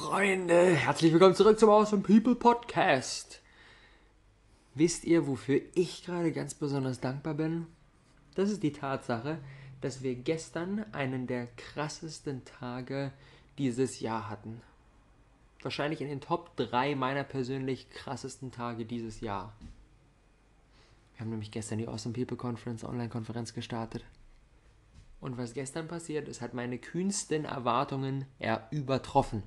Freunde, herzlich willkommen zurück zum Awesome People Podcast. Wisst ihr, wofür ich gerade ganz besonders dankbar bin? Das ist die Tatsache, dass wir gestern einen der krassesten Tage dieses Jahr hatten. Wahrscheinlich in den Top 3 meiner persönlich krassesten Tage dieses Jahr. Wir haben nämlich gestern die Awesome People Conference Online-Konferenz gestartet. Und was gestern passiert ist, hat meine kühnsten Erwartungen eher übertroffen.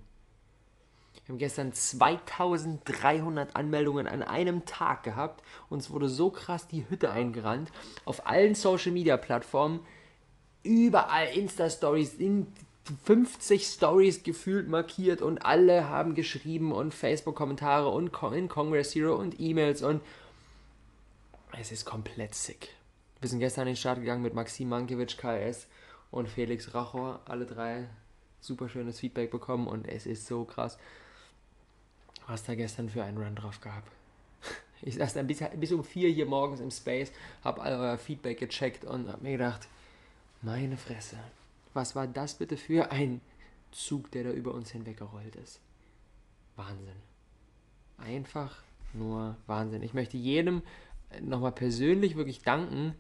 Wir haben gestern 2300 Anmeldungen an einem Tag gehabt. Uns wurde so krass die Hütte eingerannt. Auf allen Social Media Plattformen, überall Insta-Stories, in 50 Stories gefühlt markiert und alle haben geschrieben und Facebook-Kommentare und in Congress Hero und E-Mails und es ist komplett sick. Wir sind gestern in den Start gegangen mit Maxim Mankiewicz, KS und Felix Rachor. Alle drei super schönes Feedback bekommen und es ist so krass, was da gestern für einen Run drauf gab. Ich saß dann bis, bis um vier hier morgens im Space, habe all euer Feedback gecheckt und habe mir gedacht, meine Fresse, was war das bitte für ein Zug, der da über uns hinweggerollt ist? Wahnsinn. Einfach nur Wahnsinn. Ich möchte jedem nochmal persönlich wirklich danken,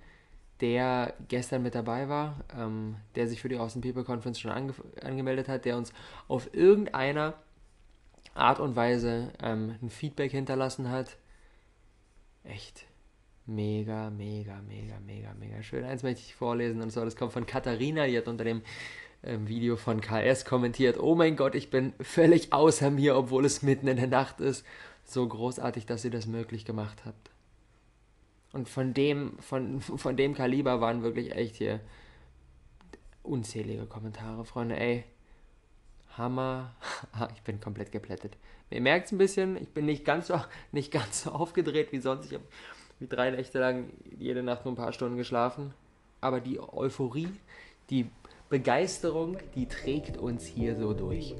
der gestern mit dabei war, ähm, der sich für die Austin People Conference schon ange angemeldet hat, der uns auf irgendeiner Art und Weise ähm, ein Feedback hinterlassen hat. Echt mega, mega, mega, mega, mega schön. Eins möchte ich vorlesen und zwar, das kommt von Katharina, die hat unter dem ähm, Video von KS kommentiert, oh mein Gott, ich bin völlig außer mir, obwohl es mitten in der Nacht ist. So großartig, dass ihr das möglich gemacht habt. Und von dem, von, von dem Kaliber waren wirklich echt hier unzählige Kommentare, Freunde. Ey, Hammer. Ich bin komplett geplättet. Ihr merkt es ein bisschen, ich bin nicht ganz so, nicht ganz so aufgedreht wie sonst. Ich habe wie drei Nächte lang jede Nacht nur ein paar Stunden geschlafen. Aber die Euphorie, die Begeisterung, die trägt uns hier so durch.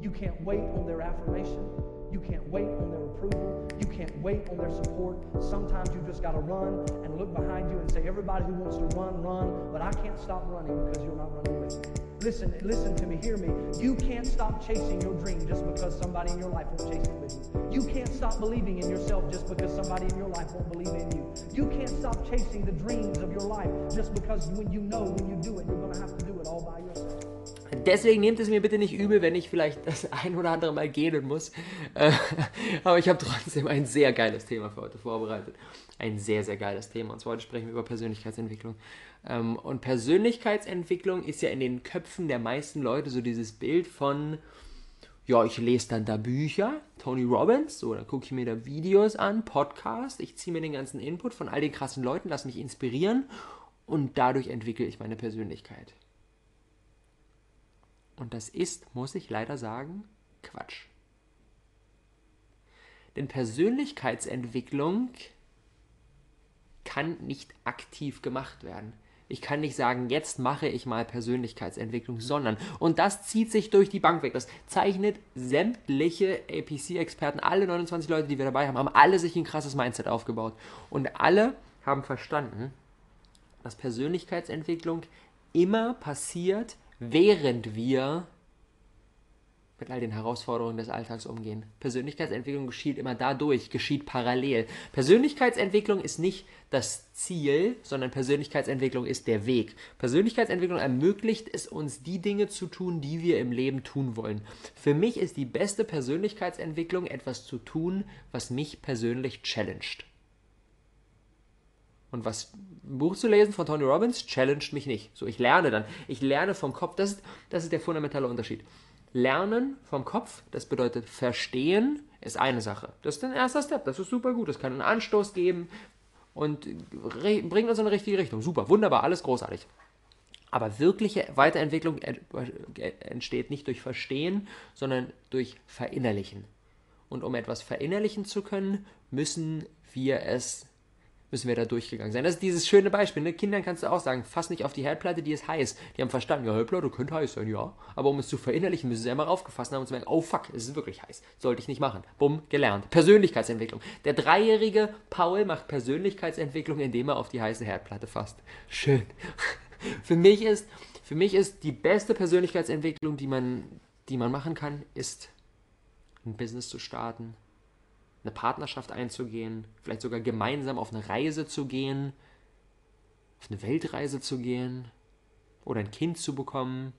You can't wait on their affirmation. You can't wait on their approval. You can't wait on their support. Sometimes you just got to run and look behind you everybody who wants to run, run. But I can't stop running because you're not running with me. Listen, listen to me, hear me. You can't stop chasing your dream just because somebody in your life won't chase it with you. You can't stop believing in yourself just because somebody in your life won't believe in you. You can't stop chasing the dreams of your life just because when you know when you do it, you're going to have to do it all by yourself. Deswegen nehmt es mir bitte nicht übel, wenn ich vielleicht das ein oder andere Mal gehen muss. Äh, aber ich habe trotzdem ein sehr geiles Thema für heute vorbereitet. Ein sehr, sehr geiles Thema. Und zwar heute sprechen wir über Persönlichkeitsentwicklung. Ähm, und Persönlichkeitsentwicklung ist ja in den Köpfen der meisten Leute so dieses Bild von, ja, ich lese dann da Bücher, Tony Robbins, oder gucke ich mir da Videos an, Podcasts, ich ziehe mir den ganzen Input von all den krassen Leuten, lasse mich inspirieren und dadurch entwickle ich meine Persönlichkeit. Und das ist, muss ich leider sagen, Quatsch. Denn Persönlichkeitsentwicklung kann nicht aktiv gemacht werden. Ich kann nicht sagen, jetzt mache ich mal Persönlichkeitsentwicklung, sondern, und das zieht sich durch die Bank weg. Das zeichnet sämtliche APC-Experten, alle 29 Leute, die wir dabei haben, haben alle sich ein krasses Mindset aufgebaut. Und alle haben verstanden, dass Persönlichkeitsentwicklung immer passiert, während wir mit all den Herausforderungen des Alltags umgehen. Persönlichkeitsentwicklung geschieht immer dadurch, geschieht parallel. Persönlichkeitsentwicklung ist nicht das Ziel, sondern Persönlichkeitsentwicklung ist der Weg. Persönlichkeitsentwicklung ermöglicht es uns, die Dinge zu tun, die wir im Leben tun wollen. Für mich ist die beste Persönlichkeitsentwicklung etwas zu tun, was mich persönlich challenged. Und was ein Buch zu lesen von Tony Robbins challenged mich nicht. So, ich lerne dann. Ich lerne vom Kopf. Das ist, das ist der fundamentale Unterschied. Lernen vom Kopf, das bedeutet verstehen, ist eine Sache. Das ist ein erster Step, das ist super gut. Das kann einen Anstoß geben und bringt uns in eine richtige Richtung. Super, wunderbar, alles großartig. Aber wirkliche Weiterentwicklung entsteht nicht durch Verstehen, sondern durch Verinnerlichen. Und um etwas verinnerlichen zu können, müssen wir es müssen wir da durchgegangen sein. Das ist dieses schöne Beispiel. Ne? Kindern kannst du auch sagen, fass nicht auf die Herdplatte, die ist heiß. Die haben verstanden, ja, Herdplatte könnte heiß sein, ja. Aber um es zu verinnerlichen, müssen sie einmal raufgefasst haben und zu merken, oh fuck, es ist wirklich heiß. Sollte ich nicht machen. Bumm, gelernt. Persönlichkeitsentwicklung. Der dreijährige Paul macht Persönlichkeitsentwicklung, indem er auf die heiße Herdplatte fasst. Schön. für mich ist, für mich ist die beste Persönlichkeitsentwicklung, die man die man machen kann, ist ein Business zu starten, eine Partnerschaft einzugehen, vielleicht sogar gemeinsam auf eine Reise zu gehen, auf eine Weltreise zu gehen oder ein Kind zu bekommen.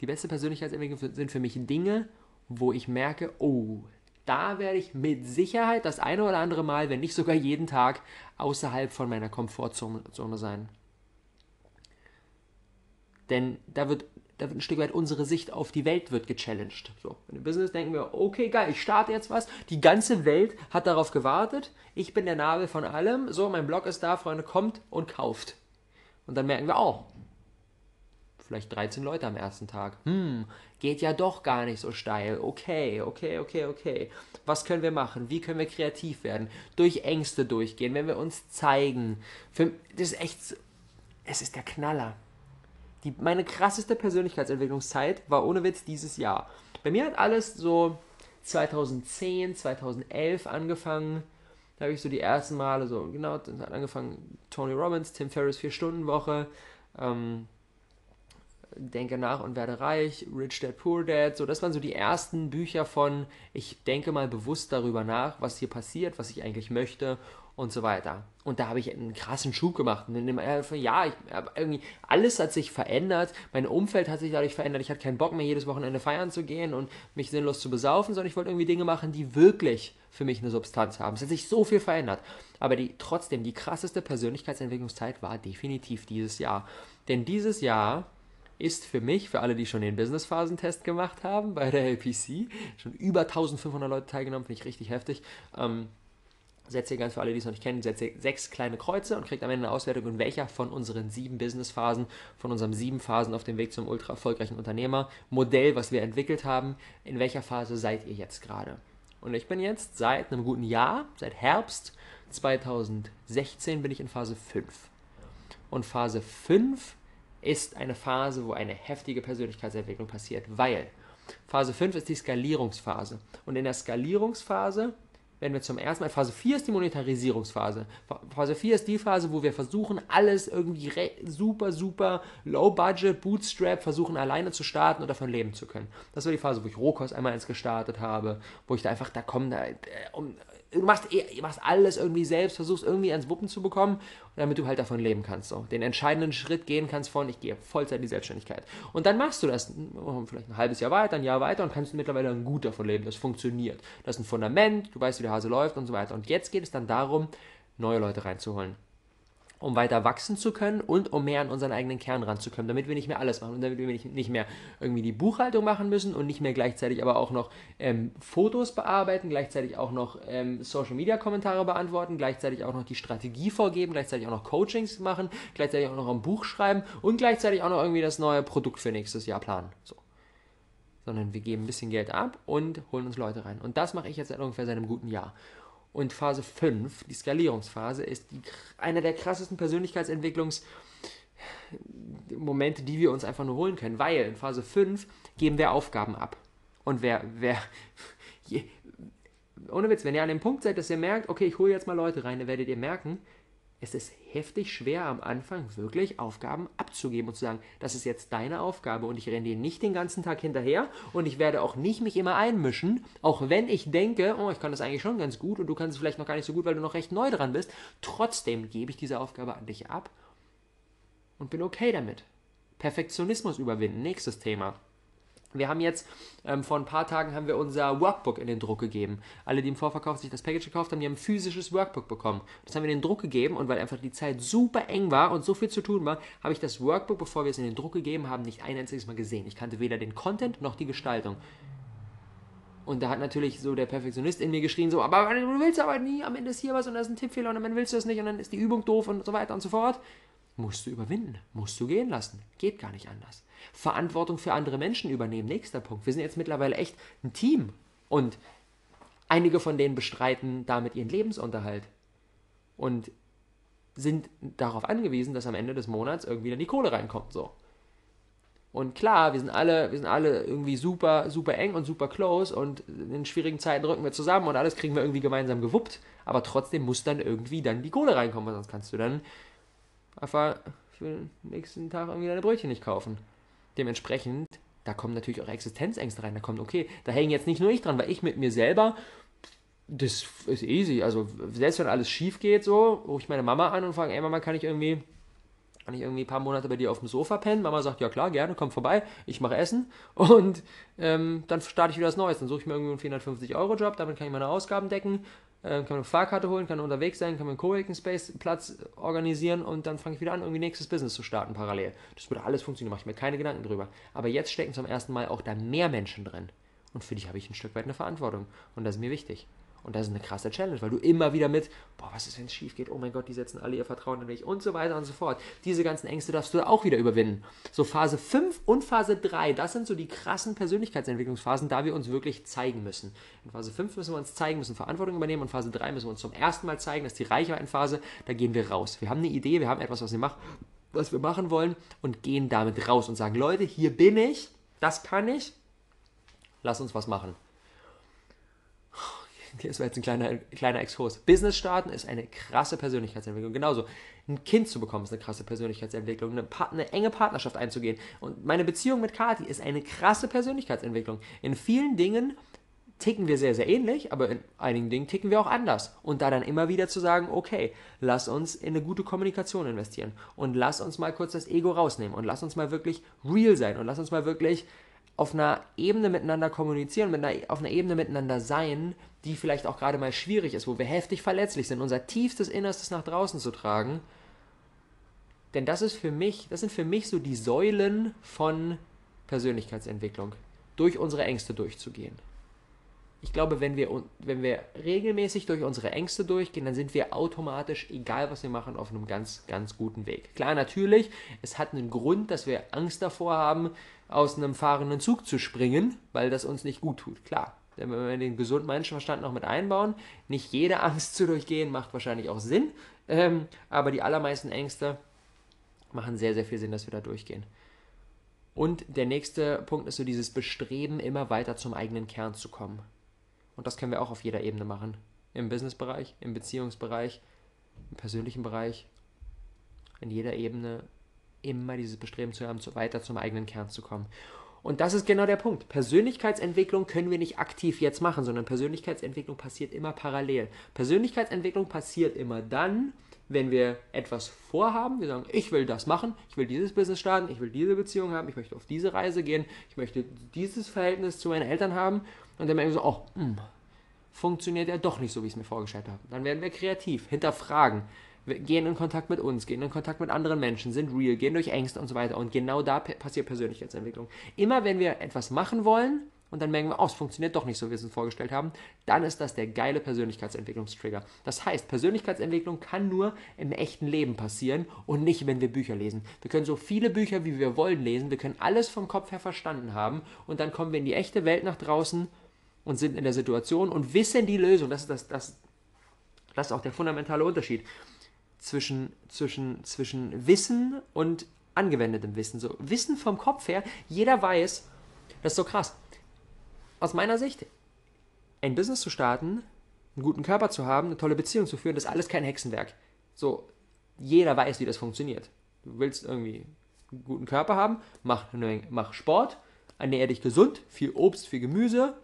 Die beste Persönlichkeitsentwicklung sind für mich Dinge, wo ich merke, oh, da werde ich mit Sicherheit das eine oder andere Mal, wenn nicht sogar jeden Tag, außerhalb von meiner Komfortzone sein. Denn da wird, da wird ein Stück weit unsere Sicht auf die Welt wird gechallenged. So, in Business denken wir, okay, geil, ich starte jetzt was. Die ganze Welt hat darauf gewartet. Ich bin der Nabel von allem. So, mein Blog ist da, Freunde, kommt und kauft. Und dann merken wir, oh, vielleicht 13 Leute am ersten Tag. Hm, geht ja doch gar nicht so steil. Okay, okay, okay, okay. Was können wir machen? Wie können wir kreativ werden? Durch Ängste durchgehen, wenn wir uns zeigen. Für, das ist echt, es ist der Knaller. Die, meine krasseste Persönlichkeitsentwicklungszeit war ohne Witz dieses Jahr. Bei mir hat alles so 2010, 2011 angefangen. Da habe ich so die ersten Male so, genau, das hat angefangen Tony Robbins, Tim Ferriss, 4-Stunden-Woche. Ähm, Denke nach und werde reich, Rich Dad Poor Dad, so das waren so die ersten Bücher von ich denke mal bewusst darüber nach, was hier passiert, was ich eigentlich möchte und so weiter. Und da habe ich einen krassen Schub gemacht. Und in dem ja, ich, irgendwie alles hat sich verändert. Mein Umfeld hat sich dadurch verändert. Ich hatte keinen Bock mehr jedes Wochenende feiern zu gehen und mich sinnlos zu besaufen, sondern ich wollte irgendwie Dinge machen, die wirklich für mich eine Substanz haben. Es hat sich so viel verändert. Aber die trotzdem die krasseste Persönlichkeitsentwicklungszeit war definitiv dieses Jahr. Denn dieses Jahr ist für mich, für alle, die schon den Business-Phasen-Test gemacht haben bei der LPC, schon über 1500 Leute teilgenommen, finde ich richtig heftig. Ähm, setzt ihr ganz für alle, die es noch nicht kennen, setzt ihr sechs kleine Kreuze und kriegt am Ende eine Auswertung, in welcher von unseren sieben Business-Phasen, von unseren sieben Phasen auf dem Weg zum ultra erfolgreichen Unternehmer-Modell, was wir entwickelt haben, in welcher Phase seid ihr jetzt gerade? Und ich bin jetzt seit einem guten Jahr, seit Herbst 2016 bin ich in Phase 5. Und Phase 5 ist eine Phase, wo eine heftige Persönlichkeitsentwicklung passiert, weil Phase 5 ist die Skalierungsphase. Und in der Skalierungsphase werden wir zum ersten Mal, Phase 4 ist die Monetarisierungsphase. Phase 4 ist die Phase, wo wir versuchen, alles irgendwie super, super low budget, bootstrap, versuchen alleine zu starten und davon leben zu können. Das war die Phase, wo ich Rohkost einmal eins gestartet habe, wo ich da einfach, da kommen, da, äh, um, du machst, eh, machst alles irgendwie selbst, versuchst irgendwie ans Wuppen zu bekommen, damit du halt davon leben kannst. So. Den entscheidenden Schritt gehen kannst von, ich gehe Vollzeit in die Selbstständigkeit. Und dann machst du das oh, vielleicht ein halbes Jahr weiter, ein Jahr weiter und kannst mittlerweile dann gut davon leben. Das funktioniert. Das ist ein Fundament, du weißt, wie der Hase läuft und so weiter. Und jetzt geht es dann darum, neue Leute reinzuholen um weiter wachsen zu können und um mehr an unseren eigenen Kern ranzukommen, damit wir nicht mehr alles machen und damit wir nicht, mehr irgendwie die Buchhaltung machen müssen und nicht mehr gleichzeitig aber auch noch ähm, Fotos bearbeiten, gleichzeitig auch noch ähm, Social Media Kommentare beantworten, gleichzeitig auch noch die Strategie vorgeben, gleichzeitig auch noch Coachings machen, gleichzeitig auch noch ein Buch schreiben und gleichzeitig auch noch irgendwie das neue Produkt für nächstes Jahr planen. So. Sondern wir geben ein bisschen Geld ab und holen uns Leute rein. Und das mache ich jetzt seit ungefähr seit einem guten Jahr. Und Phase 5, die Skalierungsphase, ist die, einer der krassesten Persönlichkeitsentwicklungsmomente, die wir uns einfach nur holen können, weil in Phase 5 geben wir Aufgaben ab. Und wer, wer, je, ohne Witz, wenn ihr an dem Punkt seid, dass ihr merkt, okay, ich hole jetzt mal Leute rein, dann werdet ihr merken, es ist heftig schwer am Anfang wirklich Aufgaben abzugeben und zu sagen, das ist jetzt deine Aufgabe und ich renne dir nicht den ganzen Tag hinterher und ich werde auch nicht mich immer einmischen, auch wenn ich denke, oh, ich kann das eigentlich schon ganz gut und du kannst es vielleicht noch gar nicht so gut, weil du noch recht neu dran bist. Trotzdem gebe ich diese Aufgabe an dich ab und bin okay damit. Perfektionismus überwinden, nächstes Thema. Wir haben jetzt, ähm, vor ein paar Tagen haben wir unser Workbook in den Druck gegeben. Alle, die im Vorverkauf sich das Package gekauft haben, die haben ein physisches Workbook bekommen. Das haben wir in den Druck gegeben und weil einfach die Zeit super eng war und so viel zu tun war, habe ich das Workbook, bevor wir es in den Druck gegeben haben, nicht ein einziges Mal gesehen. Ich kannte weder den Content noch die Gestaltung. Und da hat natürlich so der Perfektionist in mir geschrien, so, aber du willst aber nie, am Ende ist hier was und da ist ein Tippfehler und dann willst du das nicht und dann ist die Übung doof und so weiter und so fort. Musst du überwinden, musst du gehen lassen. Geht gar nicht anders. Verantwortung für andere Menschen übernehmen. Nächster Punkt. Wir sind jetzt mittlerweile echt ein Team. Und einige von denen bestreiten damit ihren Lebensunterhalt. Und sind darauf angewiesen, dass am Ende des Monats irgendwie dann die Kohle reinkommt. So. Und klar, wir sind alle, wir sind alle irgendwie super, super eng und super close und in schwierigen Zeiten rücken wir zusammen und alles kriegen wir irgendwie gemeinsam gewuppt. Aber trotzdem muss dann irgendwie dann die Kohle reinkommen, sonst kannst du dann einfach für den nächsten Tag irgendwie deine Brötchen nicht kaufen. Dementsprechend da kommen natürlich auch Existenzängste rein. Da kommt, okay, da hängen jetzt nicht nur ich dran, weil ich mit mir selber, das ist easy. Also selbst wenn alles schief geht, so, rufe ich meine Mama an und frage, ey Mama, kann ich irgendwie kann ich irgendwie ein paar Monate bei dir auf dem Sofa pennen? Mama sagt, ja klar, gerne, komm vorbei, ich mache Essen und ähm, dann starte ich wieder was Neues. Dann suche ich mir irgendwie einen 450-Euro-Job, damit kann ich meine Ausgaben decken, äh, kann eine Fahrkarte holen, kann unterwegs sein, kann mir einen Coworking Space Platz organisieren und dann fange ich wieder an, irgendwie nächstes Business zu starten parallel. Das würde alles funktionieren, mache ich mir keine Gedanken drüber. Aber jetzt stecken zum ersten Mal auch da mehr Menschen drin. Und für dich habe ich ein Stück weit eine Verantwortung. Und das ist mir wichtig. Und das ist eine krasse Challenge, weil du immer wieder mit, boah, was ist, wenn es schief geht? Oh mein Gott, die setzen alle ihr Vertrauen in mich und so weiter und so fort. Diese ganzen Ängste darfst du auch wieder überwinden. So Phase 5 und Phase 3, das sind so die krassen Persönlichkeitsentwicklungsphasen, da wir uns wirklich zeigen müssen. In Phase 5 müssen wir uns zeigen, müssen Verantwortung übernehmen und Phase 3 müssen wir uns zum ersten Mal zeigen, das ist die Reichweitenphase, da gehen wir raus. Wir haben eine Idee, wir haben etwas, was wir machen, was wir machen wollen und gehen damit raus und sagen, Leute, hier bin ich, das kann ich, lass uns was machen. Das war jetzt ein kleiner, kleiner Exkurs. Business starten ist eine krasse Persönlichkeitsentwicklung. Genauso. Ein Kind zu bekommen ist eine krasse Persönlichkeitsentwicklung. Eine, eine enge Partnerschaft einzugehen. Und meine Beziehung mit Kati ist eine krasse Persönlichkeitsentwicklung. In vielen Dingen ticken wir sehr, sehr ähnlich, aber in einigen Dingen ticken wir auch anders. Und da dann immer wieder zu sagen, okay, lass uns in eine gute Kommunikation investieren und lass uns mal kurz das Ego rausnehmen und lass uns mal wirklich real sein und lass uns mal wirklich auf einer Ebene miteinander kommunizieren, mit einer, auf einer Ebene miteinander sein, die vielleicht auch gerade mal schwierig ist, wo wir heftig verletzlich sind, unser tiefstes Innerstes nach draußen zu tragen. Denn das ist für mich, das sind für mich so die Säulen von Persönlichkeitsentwicklung, durch unsere Ängste durchzugehen. Ich glaube, wenn wir, wenn wir regelmäßig durch unsere Ängste durchgehen, dann sind wir automatisch, egal was wir machen, auf einem ganz, ganz guten Weg. Klar, natürlich, es hat einen Grund, dass wir Angst davor haben, aus einem fahrenden Zug zu springen, weil das uns nicht gut tut. Klar, wenn wir den gesunden Menschenverstand noch mit einbauen, nicht jede Angst zu durchgehen, macht wahrscheinlich auch Sinn, ähm, aber die allermeisten Ängste machen sehr, sehr viel Sinn, dass wir da durchgehen. Und der nächste Punkt ist so dieses Bestreben, immer weiter zum eigenen Kern zu kommen. Und das können wir auch auf jeder Ebene machen. Im Businessbereich, im Beziehungsbereich, im persönlichen Bereich, in jeder Ebene immer dieses Bestreben zu haben, weiter zum eigenen Kern zu kommen. Und das ist genau der Punkt. Persönlichkeitsentwicklung können wir nicht aktiv jetzt machen, sondern Persönlichkeitsentwicklung passiert immer parallel. Persönlichkeitsentwicklung passiert immer dann, wenn wir etwas vorhaben, wir sagen, ich will das machen, ich will dieses Business starten, ich will diese Beziehung haben, ich möchte auf diese Reise gehen, ich möchte dieses Verhältnis zu meinen Eltern haben und dann merken wir so, oh, mh, hm, funktioniert ja doch nicht so, wie ich es mir vorgestellt habe. Dann werden wir kreativ, hinterfragen, gehen in Kontakt mit uns, gehen in Kontakt mit anderen Menschen, sind real, gehen durch Ängste und so weiter. Und genau da passiert Persönlichkeitsentwicklung. Immer wenn wir etwas machen wollen und dann merken wir, oh, es funktioniert doch nicht so, wie wir es uns vorgestellt haben, dann ist das der geile Persönlichkeitsentwicklungstrigger. Das heißt, Persönlichkeitsentwicklung kann nur im echten Leben passieren und nicht, wenn wir Bücher lesen. Wir können so viele Bücher, wie wir wollen, lesen, wir können alles vom Kopf her verstanden haben und dann kommen wir in die echte Welt nach draußen und sind in der Situation und wissen die Lösung. Das ist, das, das, das ist auch der fundamentale Unterschied zwischen, zwischen, zwischen Wissen und angewendetem Wissen. So Wissen vom Kopf her, jeder weiß, das ist so krass. Aus meiner Sicht, ein Business zu starten, einen guten Körper zu haben, eine tolle Beziehung zu führen, das ist alles kein Hexenwerk. So, jeder weiß, wie das funktioniert. Du willst irgendwie einen guten Körper haben, mach, mach Sport, ernähre dich gesund, viel Obst, viel Gemüse,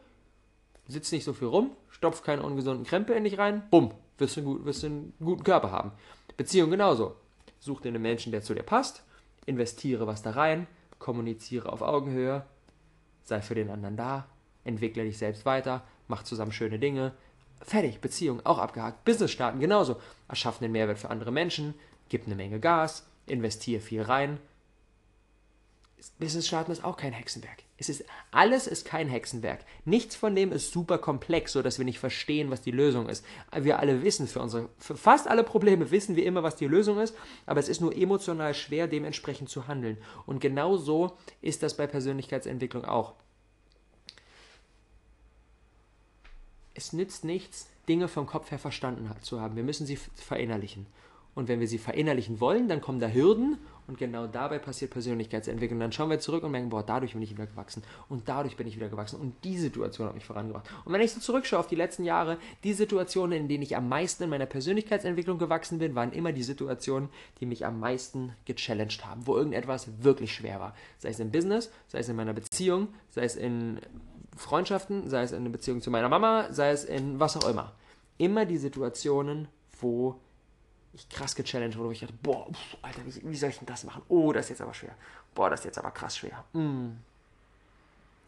sitz nicht so viel rum, stopf keine ungesunden Krempel in dich rein, bumm, wirst du, wirst du einen guten Körper haben. Beziehung genauso. Such dir einen Menschen, der zu dir passt, investiere was da rein, kommuniziere auf Augenhöhe, sei für den anderen da, entwickle dich selbst weiter, mach zusammen schöne Dinge. Fertig, Beziehung auch abgehakt. Business starten genauso. Erschaffen den Mehrwert für andere Menschen, gib eine Menge Gas, investiere viel rein. Business starten ist auch kein Hexenwerk. Es ist, alles ist kein Hexenwerk. Nichts von dem ist super komplex, so dass wir nicht verstehen, was die Lösung ist. Wir alle wissen für unsere, für fast alle Probleme wissen wir immer, was die Lösung ist, aber es ist nur emotional schwer, dementsprechend zu handeln. Und genau so ist das bei Persönlichkeitsentwicklung auch. Es nützt nichts, Dinge vom Kopf her verstanden zu haben. Wir müssen sie verinnerlichen. Und wenn wir sie verinnerlichen wollen, dann kommen da Hürden und genau dabei passiert Persönlichkeitsentwicklung. Dann schauen wir zurück und merken, boah, dadurch bin ich wieder gewachsen und dadurch bin ich wieder gewachsen und die Situation hat mich vorangebracht. Und wenn ich so zurückschaue auf die letzten Jahre, die Situationen, in denen ich am meisten in meiner Persönlichkeitsentwicklung gewachsen bin, waren immer die Situationen, die mich am meisten gechallenged haben, wo irgendetwas wirklich schwer war. Sei es im Business, sei es in meiner Beziehung, sei es in Freundschaften, sei es in einer Beziehung zu meiner Mama, sei es in was auch immer. Immer die Situationen, wo ich krass gechallenged wurde, wo ich dachte, boah, pf, Alter, wie, wie, soll ich denn das machen? Oh, das ist jetzt aber schwer. Boah, das ist jetzt aber krass schwer. Mm.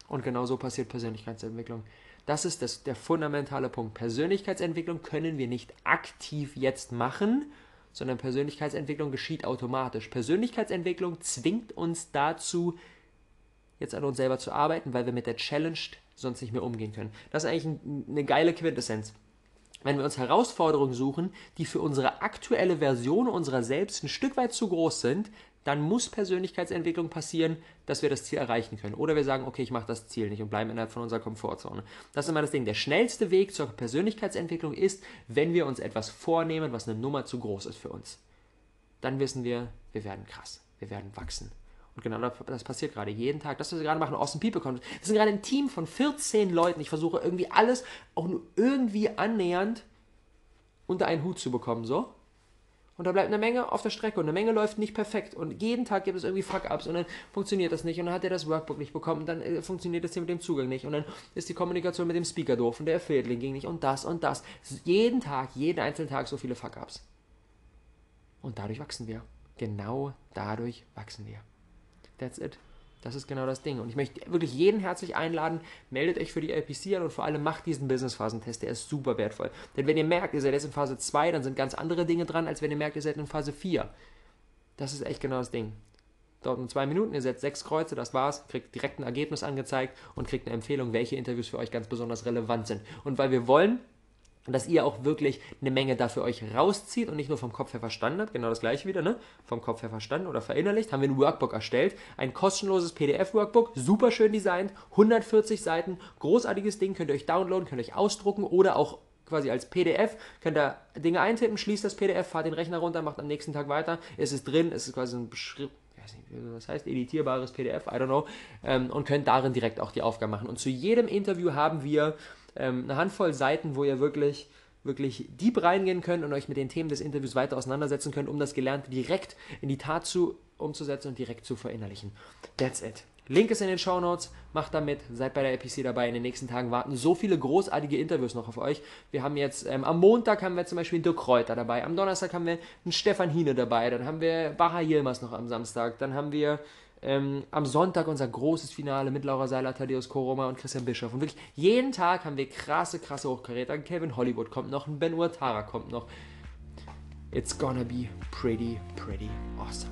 Und genau so passiert Persönlichkeitsentwicklung. Das ist das, der fundamentale Punkt. Persönlichkeitsentwicklung können wir nicht aktiv jetzt machen, sondern Persönlichkeitsentwicklung geschieht automatisch. Persönlichkeitsentwicklung zwingt uns dazu, jetzt an uns selber zu arbeiten, weil wir mit der Challenge sonst nicht mehr umgehen können. Das ist eigentlich ein, eine geile Quintessenz wenn wir uns Herausforderungen suchen, die für unsere aktuelle Version unserer selbst ein Stück weit zu groß sind, dann muss Persönlichkeitsentwicklung passieren, dass wir das Ziel erreichen können. Oder wir sagen, okay, ich mache das Ziel nicht und bleiben innerhalb von unserer Komfortzone. Das ist immer das Ding. Der schnellste Weg zur Persönlichkeitsentwicklung ist, wenn wir uns etwas vornehmen, was eine Nummer zu groß ist für uns. Dann wissen wir, wir werden krass, wir werden wachsen. Und genau das passiert gerade jeden Tag. Das, was wir gerade machen, Awesome People Conference. Wir sind gerade ein Team von 14 Leuten. Ich versuche irgendwie alles auch nur irgendwie annähernd unter einen Hut zu bekommen, so. Und da bleibt eine Menge auf der Strecke und eine Menge läuft nicht perfekt. Und jeden Tag gibt es irgendwie Fuck-Ups und dann funktioniert das nicht und dann hat er das Workbook nicht bekommen und dann äh, funktioniert das hier mit dem Zugang nicht und dann ist die Kommunikation mit dem Speaker doof und der Affiliate-Link ging nicht und das und das. Jeden Tag, jeden einzelnen Tag so viele Fuck-Ups. Und dadurch wachsen wir. Genau dadurch wachsen wir. That's it. Das ist genau das Ding. Und ich möchte wirklich jeden herzlich einladen, meldet euch für die LPC an und vor allem macht diesen Business-Phasentest. Der ist super wertvoll. Denn wenn ihr merkt, ihr seid jetzt in Phase 2, dann sind ganz andere Dinge dran, als wenn ihr merkt, ihr seid in Phase 4. Das ist echt genau das Ding. Dauert nur zwei Minuten, ihr setzt sechs Kreuze, das war's, kriegt direkt ein Ergebnis angezeigt und kriegt eine Empfehlung, welche Interviews für euch ganz besonders relevant sind. Und weil wir wollen, und dass ihr auch wirklich eine Menge dafür euch rauszieht und nicht nur vom Kopf her verstanden habt, genau das gleiche wieder, ne? Vom Kopf her verstanden oder verinnerlicht, haben wir ein Workbook erstellt, ein kostenloses PDF-Workbook, super schön designt, 140 Seiten, großartiges Ding, könnt ihr euch downloaden, könnt ihr euch ausdrucken oder auch quasi als PDF, könnt ihr Dinge eintippen, schließt das PDF, fahrt den Rechner runter, macht am nächsten Tag weiter, es ist drin, es ist quasi ein Beschrieb, was heißt, editierbares PDF, I don't know, ähm, und könnt darin direkt auch die Aufgaben machen. Und zu jedem Interview haben wir ähm, eine Handvoll Seiten, wo ihr wirklich wirklich deep reingehen könnt und euch mit den Themen des Interviews weiter auseinandersetzen könnt, um das Gelernte direkt in die Tat zu umzusetzen und direkt zu verinnerlichen. That's it. Link ist in den Show Notes. Macht damit, seid bei der APC dabei. In den nächsten Tagen warten so viele großartige Interviews noch auf euch. Wir haben jetzt ähm, am Montag haben wir zum Beispiel Dirk Kräuter dabei. Am Donnerstag haben wir einen Stefan Hine dabei. Dann haben wir Baha Yilmaz noch am Samstag. Dann haben wir ähm, am Sonntag unser großes Finale mit Laura Seiler, Thaddeus Koroma und Christian Bischoff. Und wirklich jeden Tag haben wir krasse, krasse Hochkaräter. Kevin Hollywood kommt noch, Ben Uatara kommt noch. It's gonna be pretty, pretty awesome.